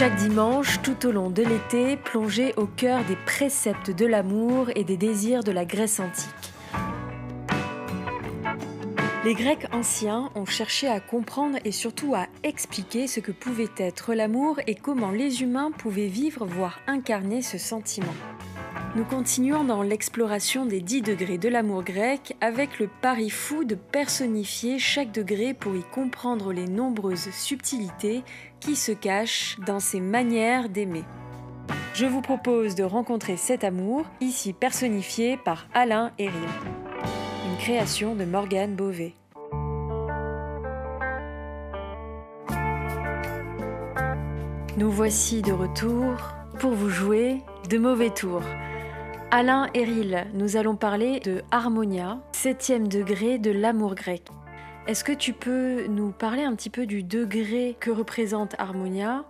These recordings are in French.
Chaque dimanche, tout au long de l'été, plongez au cœur des préceptes de l'amour et des désirs de la Grèce antique. Les Grecs anciens ont cherché à comprendre et surtout à expliquer ce que pouvait être l'amour et comment les humains pouvaient vivre, voire incarner ce sentiment. Nous continuons dans l'exploration des 10 degrés de l'amour grec avec le pari fou de personnifier chaque degré pour y comprendre les nombreuses subtilités qui se cachent dans ces manières d'aimer. Je vous propose de rencontrer cet amour, ici personnifié par Alain Héril création de Morgane Beauvais. Nous voici de retour pour vous jouer de mauvais tours. Alain Héril, nous allons parler de Harmonia, septième degré de l'amour grec. Est-ce que tu peux nous parler un petit peu du degré que représente Harmonia?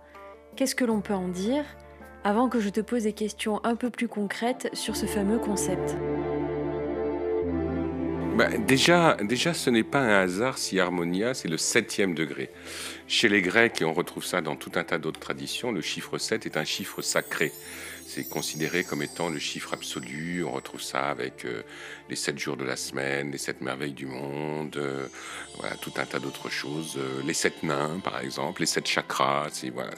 Qu'est-ce que l'on peut en dire? Avant que je te pose des questions un peu plus concrètes sur ce fameux concept bah, déjà, déjà, ce n'est pas un hasard si Harmonia, c'est le septième degré. Chez les Grecs, et on retrouve ça dans tout un tas d'autres traditions, le chiffre 7 est un chiffre sacré. C'est considéré comme étant le chiffre absolu. On retrouve ça avec euh, les sept jours de la semaine, les sept merveilles du monde, euh, voilà, tout un tas d'autres choses. Euh, les sept nains, par exemple, les sept chakras. Voilà,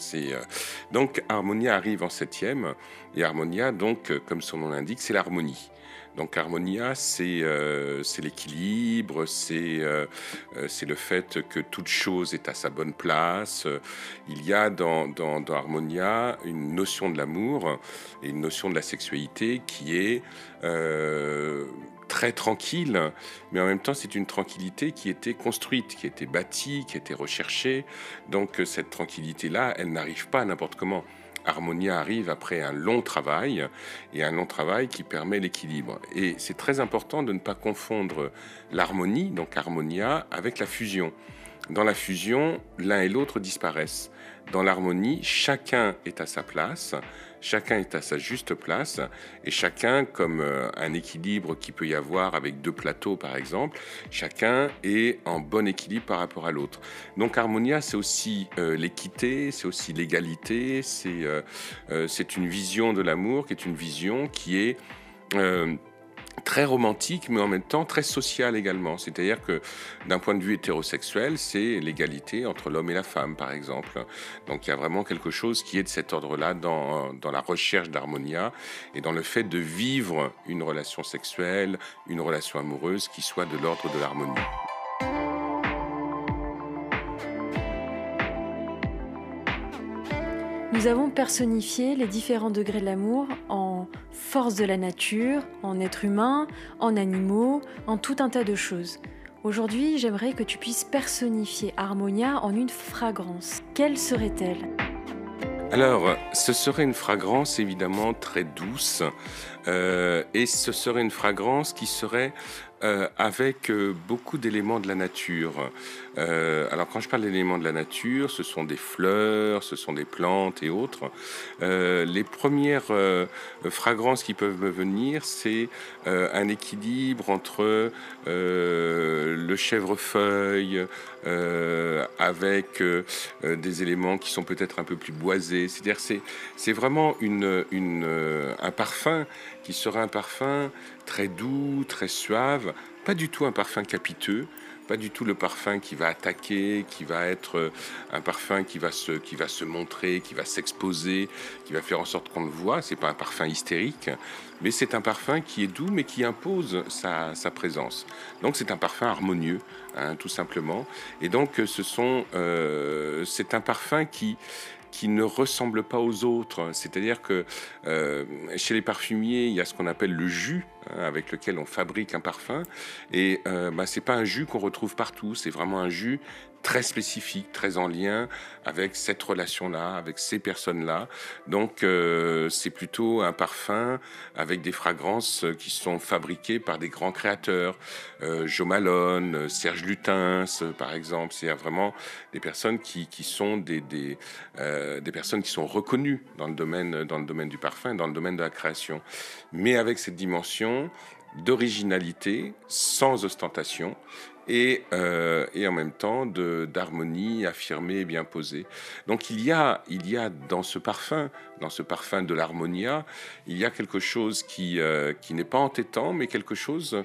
donc Harmonia arrive en septième. Et Harmonia, donc, comme son nom l'indique, c'est l'harmonie. Donc Harmonia, c'est euh, l'équilibre, euh, euh, c'est le fait que toute chose est à sa bonne place. Il y a dans, dans, Harmonia une notion de l'amour et une notion de la sexualité qui est très tranquille, mais en même temps c'est une tranquillité qui était construite, qui était bâtie, qui était recherchée. Donc cette tranquillité-là, elle n'arrive pas n'importe comment. Harmonia arrive après un long travail et un long travail qui permet l'équilibre. Et c'est très important de ne pas confondre l'harmonie, donc Harmonia, avec la fusion. Dans la fusion, l'un et l'autre disparaissent. Dans l'harmonie, chacun est à sa place, chacun est à sa juste place, et chacun, comme euh, un équilibre qui peut y avoir avec deux plateaux par exemple, chacun est en bon équilibre par rapport à l'autre. Donc Harmonia, c'est aussi euh, l'équité, c'est aussi l'égalité, euh, c'est une vision de l'amour qui est une vision qui est très romantique, mais en même temps très social également. C'est-à-dire que d'un point de vue hétérosexuel, c'est l'égalité entre l'homme et la femme, par exemple. Donc il y a vraiment quelque chose qui est de cet ordre-là dans, dans la recherche d'harmonia et dans le fait de vivre une relation sexuelle, une relation amoureuse qui soit de l'ordre de l'harmonie. Nous avons personnifié les différents degrés de l'amour en force de la nature, en être humain, en animaux, en tout un tas de choses. Aujourd'hui, j'aimerais que tu puisses personnifier Harmonia en une fragrance. Quelle serait-elle? Alors, ce serait une fragrance évidemment très douce, euh, et ce serait une fragrance qui serait euh, avec euh, beaucoup d'éléments de la nature. Euh, alors quand je parle d'éléments de la nature, ce sont des fleurs, ce sont des plantes et autres. les premières fragrances qui peuvent me venir, c'est un équilibre entre le chèvrefeuille avec des éléments qui sont peut-être un peu plus boisés. C'est-à-dire c'est vraiment un parfum qui sera un parfum très doux, très suave, pas du tout un parfum capiteux, pas du tout le parfum qui va attaquer, qui va être euh, un parfum qui va se, qui va se montrer, qui va s'exposer, qui va faire en sorte qu'on le voit. C'est pas un parfum hystérique, mais c'est un parfum qui est doux, mais qui impose sa, présence. Donc c'est un parfum harmonieux, hein, tout simplement. Et donc ce sont, euh, c'est un parfum qui qui ne ressemble pas aux autres. C'est-à-dire que euh, chez les parfumiers, il y a ce qu'on appelle le jus avec lequel on fabrique un parfum. Et euh, bah, c'est pas un jus qu'on retrouve partout. C'est vraiment un jus très spécifique, très en lien avec cette relation-là, avec ces personnes-là. Donc euh, c'est plutôt un parfum avec des fragrances qui sont fabriquées par des grands créateurs, euh, Joe Malone, Serge Lutens, par exemple. C'est vraiment des personnes qui, qui sont des, euh, des, personnes qui sont reconnues dans le domaine, dans le domaine du parfum, dans le domaine de la création. Mais avec cette dimension d'originalité sans ostentation et, euh, et en même temps d'harmonie affirmée et bien posée. Donc il y, a, il y a dans ce parfum, dans ce parfum de l'harmonia, il y a quelque chose qui, euh, qui n'est pas entêtant, mais quelque chose,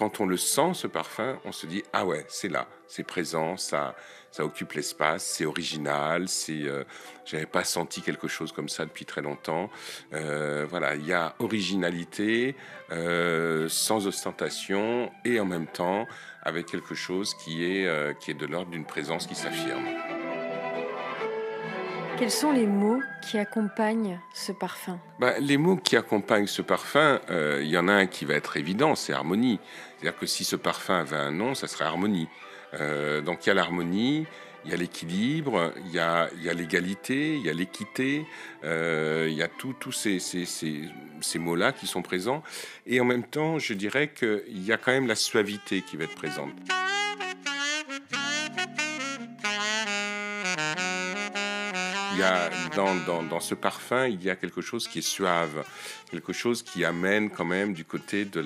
quand on le sent, ce parfum, on se dit, ah ouais, c'est là, c'est présent, ça, ça occupe l'espace, c'est original, c'est, euh, j'avais pas senti quelque chose comme ça depuis très longtemps. Euh, voilà, il y a originalité, euh, sans ostentation et en même temps avec quelque chose qui est, euh, qui est de l'ordre d'une présence qui s'affirme. Quels sont les mots qui accompagnent ce parfum? Bah, Les mots qui accompagnent ce parfum, il y en a un qui va être évident, c'est harmonie. C'est-à-dire que si ce parfum avait un nom, ça serait harmonie. Euh, donc il y a l'harmonie, il y a l'équilibre, il y a, l'égalité, il y a l'équité, euh, il y a tous ces, ces, mots-là qui sont présents. Et en même temps, je dirais qu'il y a quand même la suavité qui va être présente. Dans, ce parfum, il y a quelque chose qui est suave, quelque chose qui amène quand même du côté de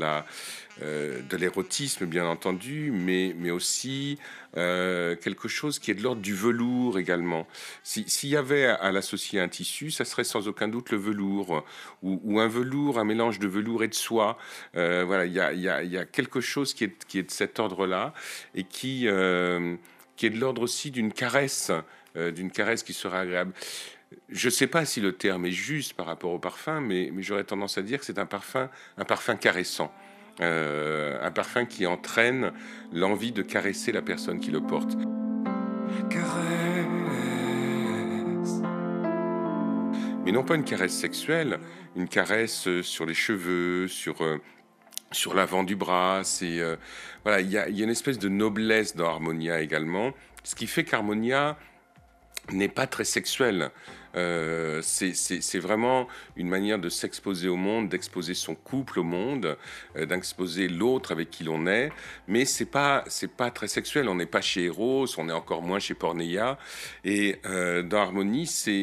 euh, l'érotisme, bien entendu, mais, mais aussi euh, quelque chose qui est de l'ordre du velours également. S'il y avait à, l'associer un tissu, ça serait sans aucun doute le velours, ou, un velours, un mélange de velours et de soie. Euh, voilà, il y a, quelque chose qui est, qui est de cet ordre-là, et qui, qui est de l'ordre aussi d'une caresse, d'une caresse qui serait agréable. Je ne sais pas si le terme est juste par rapport au parfum, mais, mais j'aurais tendance à dire que c'est un parfum, un parfum caressant. Euh, un parfum qui entraîne l'envie de caresser la personne qui le porte. Mais non pas une caresse sexuelle, une caresse sur les cheveux, sur, euh, sur l'avant du bras. C'est, euh, voilà, il y a, y a une espèce de noblesse dans Harmonia également, ce qui fait qu'Harmonia n'est pas très sexuel. Euh, c'est vraiment une manière de s'exposer au monde, d'exposer son couple au monde, euh, d'exposer l'autre avec qui l'on est. Mais c'est pas c'est pas très sexuel. On n'est pas chez Eros, on est encore moins chez Porneia. Et euh, dans Harmonie, c'est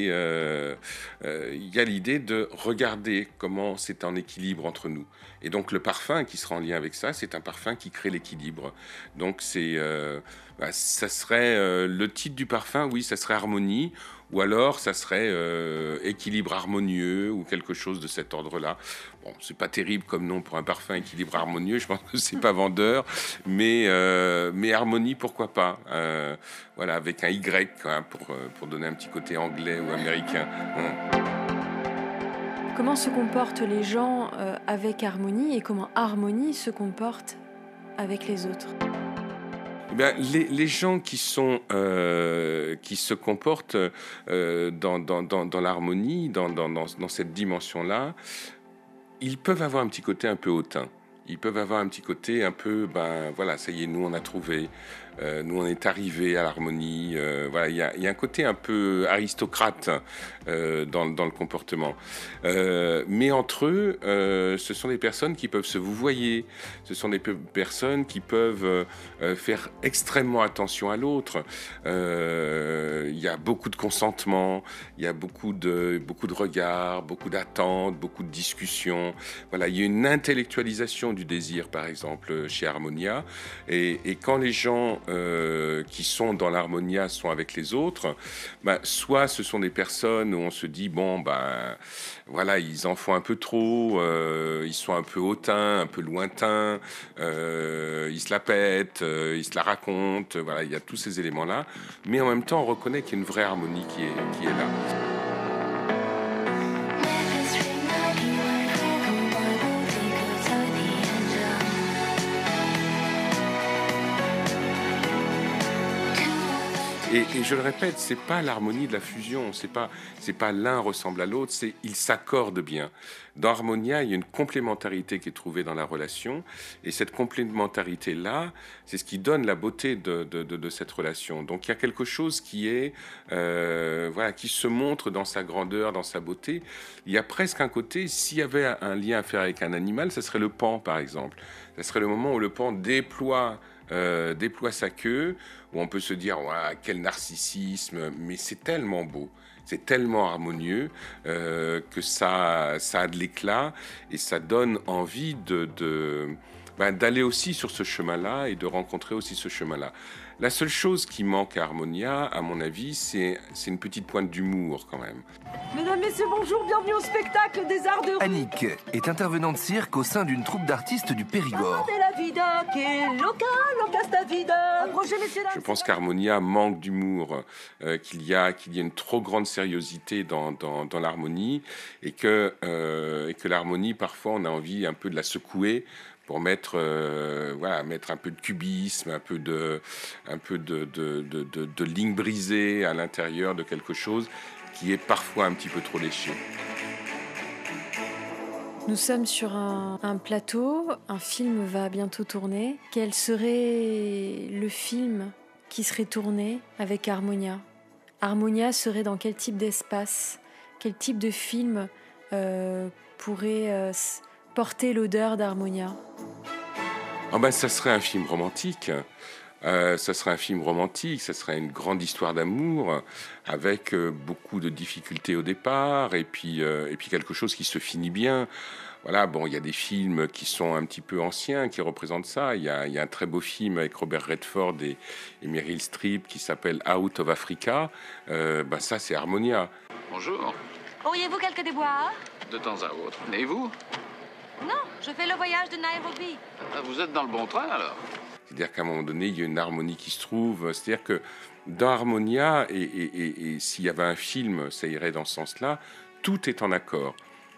il y a l'idée de regarder comment c'est en équilibre entre nous. Et donc le parfum qui sera en lien avec ça, c'est un parfum qui crée l'équilibre. Donc c'est bah, ça serait le titre du parfum, oui, ça serait Harmonie ou alors ça serait euh, équilibre harmonieux ou quelque chose de cet ordre-là. Bon, c'est pas terrible comme nom pour un parfum équilibre harmonieux, je pense que c'est pas vendeur, mais, euh, mais harmonie, pourquoi pas euh, Voilà, avec un Y pour, pour donner un petit côté anglais ou américain. Hein. Comment se comportent les gens avec harmonie et comment harmonie se comporte avec les autres? Eh les, gens qui, sont, euh, qui se comportent euh, dans, dans, dans, l'harmonie, dans, dans, cette dimension-là, ils peuvent avoir un petit côté un peu hautain. Ils peuvent avoir un petit côté un peu, ben voilà, ça y est, nous on a trouvé, euh, nous, on est arrivé à l'harmonie. Euh, voilà, il y, a, un côté un peu aristocrate euh, dans, le comportement. mais entre eux, ce sont des personnes qui peuvent se vous voyez. Ce sont des personnes qui peuvent faire extrêmement attention à l'autre. Il y a beaucoup de consentement, il y a beaucoup de, beaucoup de regards, beaucoup d'attentes, beaucoup de discussions. Voilà, il y a une intellectualisation du désir, par exemple, chez Harmonia. Et quand les gens euh, qui sont dans l'harmonia sont avec les autres, bah, soit ce sont des personnes où on se dit bon ben voilà ils en font un peu trop, euh, ils sont un peu hautains, un peu lointains, euh, ils se la pètent, ils se la racontent, voilà il y a tous ces éléments là, mais en même temps on reconnaît qu'il y a une vraie harmonie qui est là. Et, je le répète, c'est pas l'harmonie de la fusion, c'est pas c'est pas l'un ressemble à l'autre, c'est ils s'accordent bien. Dans Harmonia, il y a une complémentarité qui est trouvée dans la relation, et cette complémentarité là, c'est ce qui donne la beauté de, de, cette relation. Donc il y a quelque chose qui est euh, voilà qui se montre dans sa grandeur, dans sa beauté. Il y a presque un côté, s'il y avait un lien à faire avec un animal, ce serait le pan par exemple. Ce serait le moment où le pan déploie euh, déploie sa queue, où on peut se dire ouais, quel narcissisme, mais c'est tellement beau. C'est tellement harmonieux euh, que ça, ça a de l'éclat et ça donne envie de, ben, d'aller aussi sur ce chemin-là et de rencontrer aussi ce chemin-là. La seule chose qui manque à Harmonia, à mon avis, c'est une petite pointe d'humour quand même. Mesdames, Messieurs, bonjour, bienvenue au spectacle des arts de... Annick est intervenante cirque au sein d'une troupe d'artistes du Périgord. Je pense qu'Harmonia manque d'humour, euh, qu'il y, a, qu'il y a une trop grande sériosité dans, dans, l'harmonie et que, euh, et que l'harmonie, parfois, on a envie un peu de la secouer pour mettre, euh, voilà, mettre un peu de cubisme, un peu de, un peu de, de, de, de ligne brisée à l'intérieur de quelque chose qui est parfois un petit peu trop léché. Nous sommes sur un, plateau, un film va bientôt tourner. Quel serait le film qui serait tourné avec Harmonia? Harmonia serait dans quel type d'espace? Quel type de film euh, pourrait euh, porter l'odeur d'Harmonia oh ben, Ça serait un film romantique. Euh, ça serait un film romantique, ça serait une grande histoire d'amour avec euh, beaucoup de difficultés au départ et puis, euh, et puis quelque chose qui se finit bien. Voilà, bon, il y a des films qui sont un petit peu anciens qui représentent ça. Il y a, y a un très beau film avec Robert Redford et, et Meryl Streep qui s'appelle Out of Africa. Ben, ça, c'est Harmonia. Bonjour. Auriez-vous quelques déboires De temps à autre. Et vous non, je fais le voyage de Nairobi. Ah, vous êtes dans le bon train alors C'est-à-dire qu'à un moment donné, il y a une harmonie qui se trouve. C'est-à-dire que dans Harmonia, et, s'il y avait un film, ça irait dans ce sens-là, tout est en accord.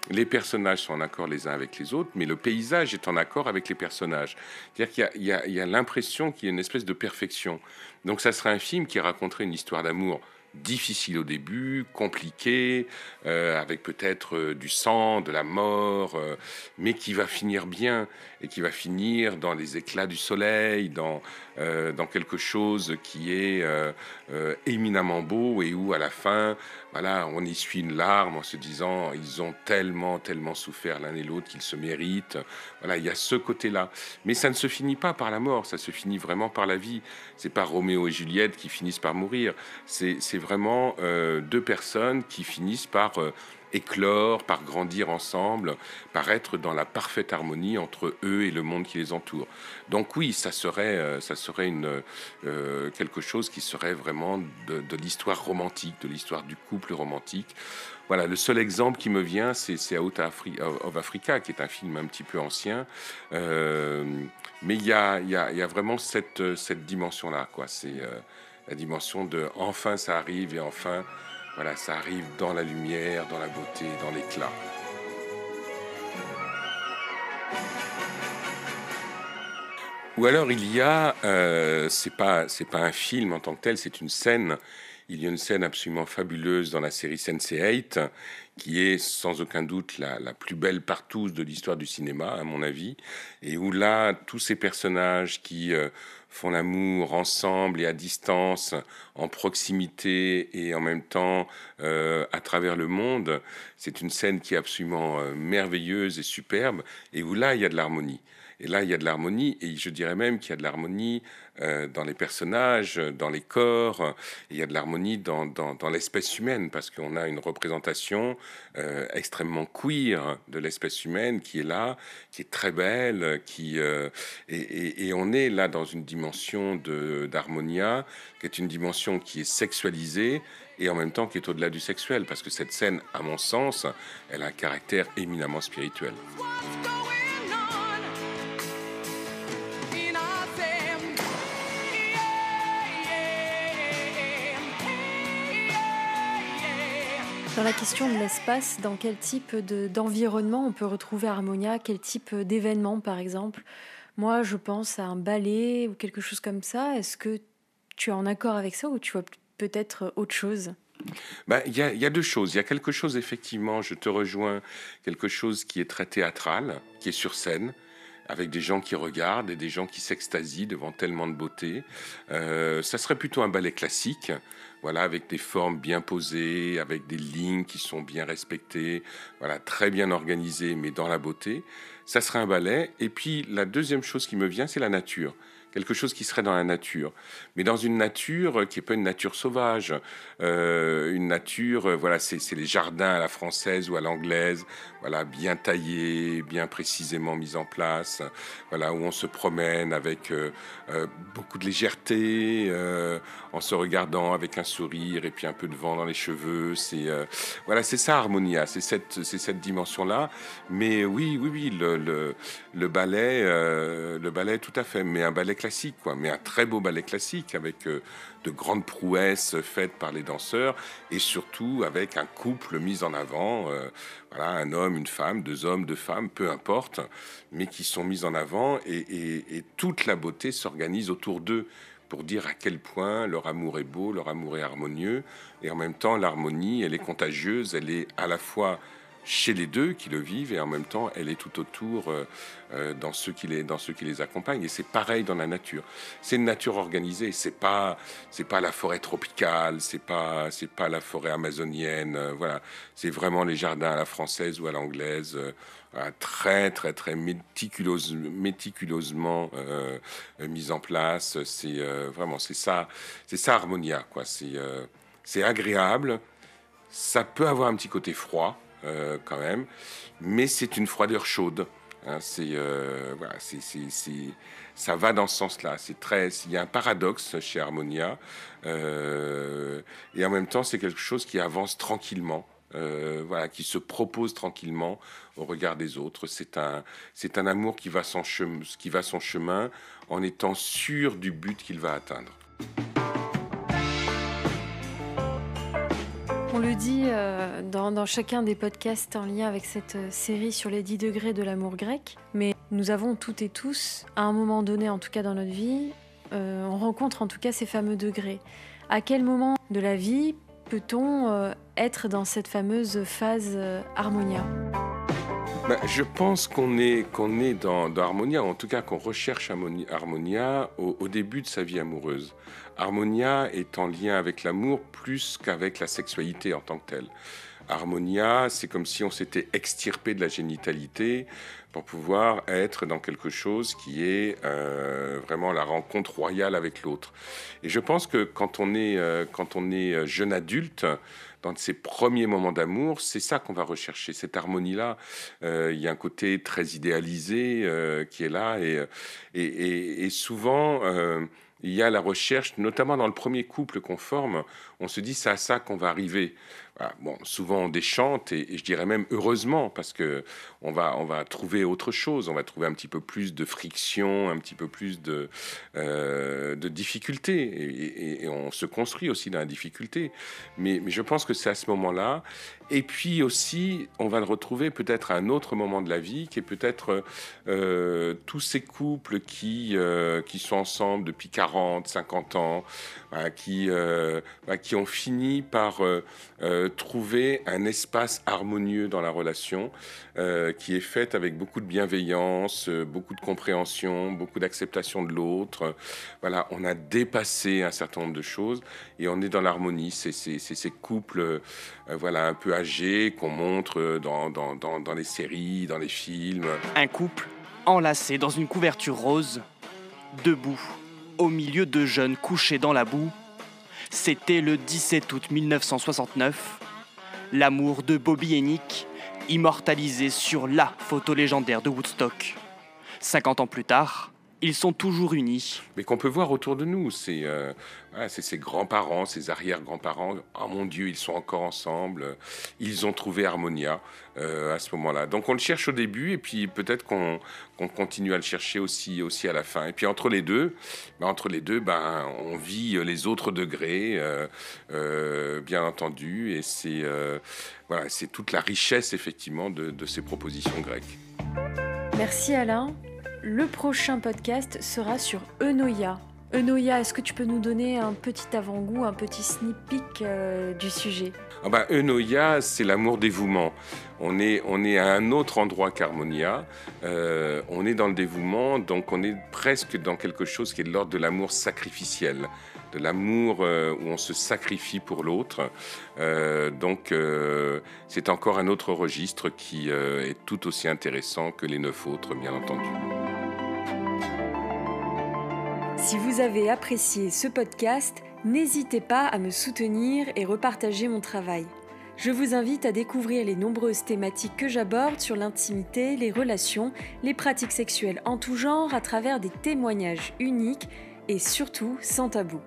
Les personnages sont en accord les uns avec les autres, mais le paysage est en accord avec les personnages. C'est-à-dire qu'il y a, a l'impression qu'il y a une espèce de perfection. Donc ça serait un film qui raconterait une histoire d'amour difficile au début, compliqué, euh, avec peut-être euh, du sang, de la mort, euh, mais qui va finir bien et qui va finir dans les éclats du soleil, dans, dans quelque chose qui est éminemment beau et où à la fin, voilà, on essuie une larme en se disant ils ont tellement, tellement souffert l'un et l'autre qu'ils se méritent. Voilà, il y a ce côté-là. Mais ça ne se finit pas par la mort, ça se finit vraiment par la vie. C'est pas Roméo et Juliette qui finissent par mourir. C'est vraiment euh, deux personnes qui finissent par euh, éclore, par grandir ensemble, par être dans la parfaite harmonie entre eux et le monde qui les entoure. Donc oui, ça serait, euh, ça serait une, quelque chose qui serait vraiment de, l'histoire romantique, de l'histoire du couple romantique. Voilà, le seul exemple qui me vient, c'est Out of Africa, qui est un film un petit peu ancien. mais il y a, y, a, y a, vraiment cette, cette dimension-là, quoi. C'est la dimension de enfin ça arrive et enfin voilà ça arrive dans la lumière, dans la beauté, dans l'éclat. Ou alors il y a, euh, c'est pas c'est pas un film en tant que tel, c'est une scène. Il y a une scène absolument fabuleuse dans la série Sense8 qui est sans aucun doute la, plus belle partout de l'histoire du cinéma, à mon avis, et où là tous ces personnages qui euh, font l'amour ensemble et à distance, en proximité et en même temps euh, à travers le monde. C'est une scène qui est absolument euh, merveilleuse et superbe et où là, il y a de l'harmonie. Et là, il y a de l'harmonie, et je dirais même qu'il y a de l'harmonie euh, dans les personnages, dans les corps, il y a de l'harmonie dans, dans, l'espèce humaine, parce qu'on a une représentation euh, extrêmement queer de l'espèce humaine qui est là, qui est très belle, qui, euh, et, et, on est là dans une dimension d'harmonia, qui est une dimension qui est sexualisée, et en même temps qui est au-delà du sexuel, parce que cette scène, à mon sens, elle a un caractère éminemment spirituel. Dans la question de l'espace, dans quel type d'environnement on peut retrouver Harmonia Quel type d'événement, par exemple? Moi, je pense à un ballet ou quelque chose comme ça. Est-ce que tu es en accord avec ça ou tu vois peut-être autre chose? Ben, il y, y, a deux choses. Il y a quelque chose, effectivement, je te rejoins, quelque chose qui est très théâtral, qui est sur scène, avec des gens qui regardent et des gens qui s'extasient devant tellement de beauté. Euh, ça serait plutôt un ballet classique, voilà, avec des formes bien posées, avec des lignes qui sont bien respectées, voilà, très bien organisées, mais dans la beauté. ça serait un ballet. Et puis la deuxième chose qui me vient, c'est la nature quelque chose qui serait dans la nature, mais dans une nature qui n'est pas une nature sauvage, euh, une nature, euh, voilà, c'est les jardins à la française ou à l'anglaise, voilà, bien taillés, bien précisément mis en place, voilà, où on se promène avec euh, beaucoup de légèreté, en se regardant avec un sourire et puis un peu de vent dans les cheveux. C'est voilà, c'est ça Harmonia, c'est cette, c'est cette dimension-là. Mais oui, oui, oui, le, le, le ballet, le ballet, tout à fait, mais un ballet classique, quoi, mais un très beau ballet classique avec euh, de grandes prouesses faites par les danseurs et surtout avec un couple mis en avant, euh, voilà, un homme, une femme, deux hommes, deux femmes, peu importe, mais qui sont mis en avant et, toute la beauté s'organise autour d'eux pour dire à quel point leur amour est beau, leur amour est harmonieux et en même temps l'harmonie, elle est contagieuse, elle est à la fois chez les deux qui le vivent et en même temps elle est tout autour euh, euh, dans ceux qui les dans ceux qui les accompagnent. Et c'est pareil dans la nature. C'est une nature organisée. C'est pas c'est pas la forêt tropicale c'est pas c'est pas la forêt amazonienne euh, voilà. C'est vraiment les jardins à la française ou à l'anglaise très très très méticuleuse, méticuleusement mis en place. C'est vraiment c'est ça c'est ça harmonia quoi. C'est c'est agréable. Ça peut avoir un petit côté froid euh, quand même, mais c'est une froideur chaude. Hein, c'est, euh, voilà, c'est, ça va dans ce sens-là. C'est très, il y a un paradoxe chez Harmonia, euh, et en même temps, c'est quelque chose qui avance tranquillement. voilà, qui se propose tranquillement au regard des autres. C'est un, c'est un amour qui va, son chemin, qui va son chemin en étant sûr du but qu'il va atteindre. Le dit euh, dans, chacun des podcasts en lien avec cette euh, série sur les 10 degrés de l'amour grec, mais nous avons toutes et tous, à un moment donné, en tout cas dans notre vie, euh, on rencontre en tout cas ces fameux degrés. À quel moment de la vie peut-on être dans cette fameuse phase harmonia? Bah, je pense qu'on est, qu'on est dans, Harmonia, en tout cas qu'on recherche Harmonia au, début de sa vie amoureuse. Harmonia est en lien avec l'amour plus qu'avec la sexualité en tant que telle. Harmonia, c'est comme si on s'était extirpé de la génitalité pour pouvoir être dans quelque chose qui est euh, vraiment la rencontre royale avec l'autre. Et je pense que quand on est, euh, quand on est jeune adulte, dans ses premiers moments d'amour, c'est ça qu'on va rechercher, cette harmonie-là. Euh, il y a un côté très idéalisé euh, qui est là, et, et, souvent, euh, il y a la recherche, notamment dans le premier couple qu'on forme, on se dit c'est à ça qu'on va arriver. Bon, souvent on déchante et, je dirais même heureusement parce que on va, on va trouver autre chose, on va trouver un petit peu plus de friction, un petit peu plus de, euh, de difficultés et, on se construit aussi dans la difficulté. Mais, je pense que c'est à ce moment-là. Et puis aussi, on va le retrouver peut-être à un autre moment de la vie qui est peut-être euh, tous ces couples qui, euh, qui sont ensemble depuis 40, 50 ans, qui, qui ont fini par euh, trouver un espace harmonieux dans la relation euh, qui est faite avec beaucoup de bienveillance, euh, beaucoup de compréhension, beaucoup d'acceptation de l'autre. Voilà, on a dépassé un certain nombre de choses et on est dans l'harmonie. C'est ces couples voilà, un peu âgés qu'on montre dans, les séries, dans les films. Un couple enlacé dans une couverture rose, debout, au milieu de jeunes couchés dans la boue c'était le 17 août 1969. L'amour de Bobby et Nick, immortalisé sur la photo légendaire de Woodstock. 50 ans plus tard, ils sont toujours unis. Mais qu'on peut voir autour de nous, c'est euh, ses grands-parents, ses arrière-grands-parents. Oh mon Dieu, ils sont encore ensemble. Ils ont trouvé Harmonia euh, à ce moment-là. Donc on le cherche au début et puis peut-être qu'on continue à le chercher aussi, aussi à la fin. Et puis entre les deux, ben, entre les deux, ben, on vit les autres degrés, euh, bien entendu. Et c'est voilà, c'est toute la richesse effectivement de, de ces propositions grecques. Merci Alain. Le prochain podcast sera sur Eunoia. Eunoia, est-ce que tu peux nous donner un petit avant-goût, un petit sneak euh, du sujet? Ah bah, Eunoia, c'est l'amour dévouement. On est, on est à un autre endroit qu'Harmonia. Euh, on est dans le dévouement, donc on est presque dans quelque chose qui est de l'ordre de l'amour sacrificiel de l'amour euh, où on se sacrifie pour l'autre. Donc c'est encore un autre registre qui est tout aussi intéressant que les neuf autres, bien entendu. Si vous avez apprécié ce podcast, n'hésitez pas à me soutenir et repartager mon travail. Je vous invite à découvrir les nombreuses thématiques que j'aborde sur l'intimité, les relations, les pratiques sexuelles en tout genre à travers des témoignages uniques et surtout sans tabou.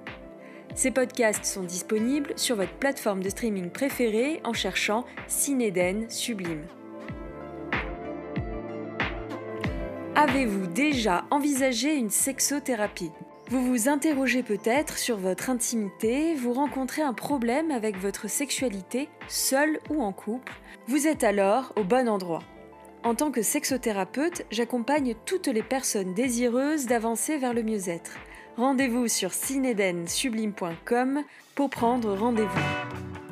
Ces podcasts sont disponibles sur votre plateforme de streaming préférée en cherchant Cinéden Sublime. Avez-vous déjà envisagé une sexothérapie? Vous vous interrogez peut-être sur votre intimité, vous rencontrez un problème avec votre sexualité, seul ou en couple, vous êtes alors au bon endroit. En tant que sexothérapeute, j'accompagne toutes les personnes désireuses d'avancer vers le mieux-être. Rendez-vous sur cinedensublime.com pour prendre rendez-vous.